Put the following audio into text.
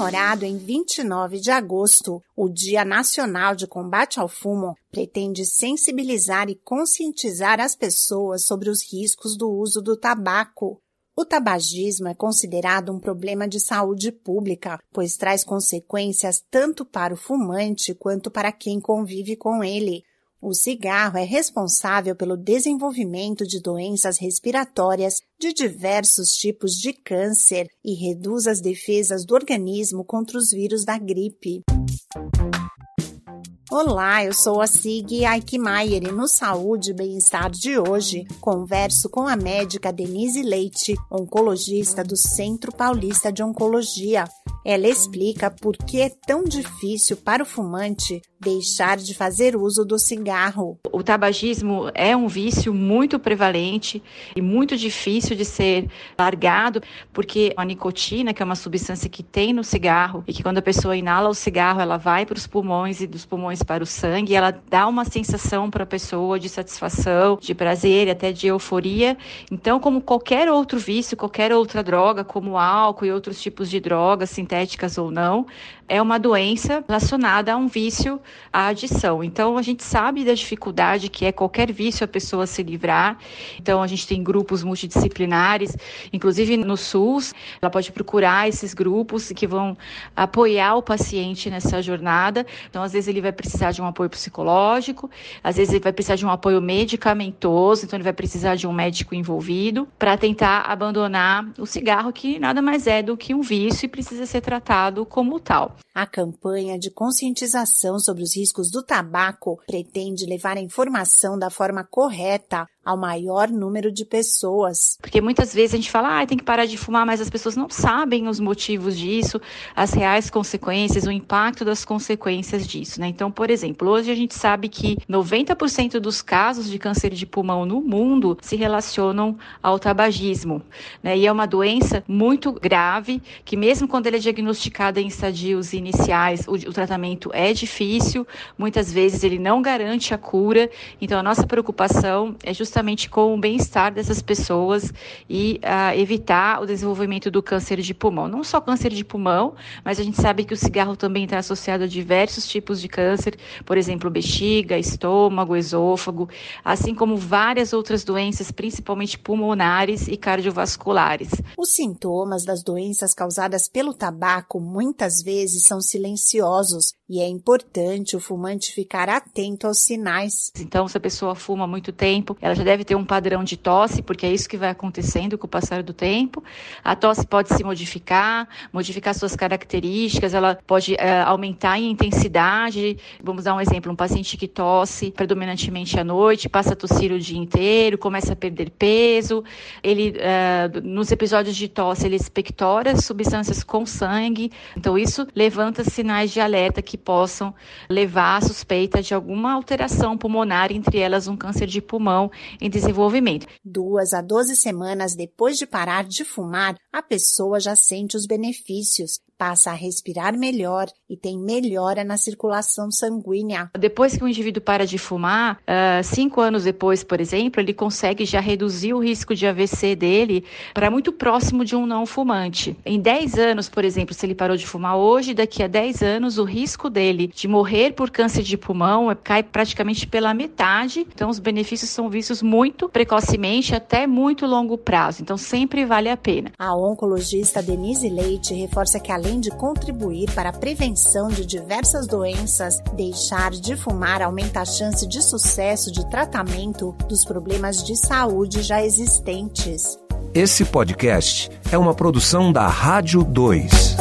Comemorado em 29 de agosto, o Dia Nacional de Combate ao Fumo pretende sensibilizar e conscientizar as pessoas sobre os riscos do uso do tabaco. O tabagismo é considerado um problema de saúde pública, pois traz consequências tanto para o fumante quanto para quem convive com ele. O cigarro é responsável pelo desenvolvimento de doenças respiratórias de diversos tipos de câncer e reduz as defesas do organismo contra os vírus da gripe. Olá, eu sou a Sig Aikmaier e no Saúde e Bem-Estar de hoje converso com a médica Denise Leite, oncologista do Centro Paulista de Oncologia. Ela explica por que é tão difícil para o fumante deixar de fazer uso do cigarro. O tabagismo é um vício muito prevalente e muito difícil de ser largado, porque a nicotina, que é uma substância que tem no cigarro e que quando a pessoa inala o cigarro, ela vai para os pulmões e dos pulmões para o sangue, ela dá uma sensação para a pessoa de satisfação, de prazer e até de euforia. Então, como qualquer outro vício, qualquer outra droga, como álcool e outros tipos de drogas, sintéticas ou não, é uma doença relacionada a um vício, à adição. Então, a gente sabe da dificuldade que é qualquer vício a pessoa se livrar. Então, a gente tem grupos multidisciplinares, inclusive no SUS, ela pode procurar esses grupos que vão apoiar o paciente nessa jornada. Então, às vezes, ele vai precisar de um apoio psicológico, às vezes, ele vai precisar de um apoio medicamentoso, então, ele vai precisar de um médico envolvido para tentar abandonar o cigarro, que nada mais é do que um vício e precisa ser tratado como tal. A campanha de conscientização sobre os riscos do tabaco pretende levar a informação da forma correta ao maior número de pessoas. Porque muitas vezes a gente fala, ah, tem que parar de fumar, mas as pessoas não sabem os motivos disso, as reais consequências, o impacto das consequências disso, né? Então, por exemplo, hoje a gente sabe que 90% dos casos de câncer de pulmão no mundo se relacionam ao tabagismo, né? E é uma doença muito grave, que mesmo quando ele é diagnosticado em estadios iniciais, o, o tratamento é difícil, muitas vezes ele não garante a cura, então a nossa preocupação é justamente justamente com o bem-estar dessas pessoas e uh, evitar o desenvolvimento do câncer de pulmão. Não só câncer de pulmão, mas a gente sabe que o cigarro também está associado a diversos tipos de câncer, por exemplo, bexiga, estômago, esôfago, assim como várias outras doenças, principalmente pulmonares e cardiovasculares. Os sintomas das doenças causadas pelo tabaco muitas vezes são silenciosos e é importante o fumante ficar atento aos sinais. Então, se a pessoa fuma muito tempo, ela já deve ter um padrão de tosse, porque é isso que vai acontecendo com o passar do tempo. A tosse pode se modificar, modificar suas características, ela pode é, aumentar em intensidade. Vamos dar um exemplo: um paciente que tosse predominantemente à noite, passa a tossir o dia inteiro, começa a perder peso. Ele, é, nos episódios de tosse, ele expectora substâncias com sangue. Então, isso levanta sinais de alerta que possam levar à suspeita de alguma alteração pulmonar, entre elas um câncer de pulmão em desenvolvimento. Duas a doze semanas depois de parar de fumar, a pessoa já sente os benefícios passa a respirar melhor e tem melhora na circulação sanguínea. Depois que o indivíduo para de fumar, uh, cinco anos depois, por exemplo, ele consegue já reduzir o risco de AVC dele para muito próximo de um não fumante. Em 10 anos, por exemplo, se ele parou de fumar hoje, daqui a 10 anos, o risco dele de morrer por câncer de pulmão cai praticamente pela metade. Então, os benefícios são vistos muito precocemente, até muito longo prazo. Então, sempre vale a pena. A oncologista Denise Leite reforça que além além de contribuir para a prevenção de diversas doenças, deixar de fumar aumenta a chance de sucesso de tratamento dos problemas de saúde já existentes. Esse podcast é uma produção da Rádio 2.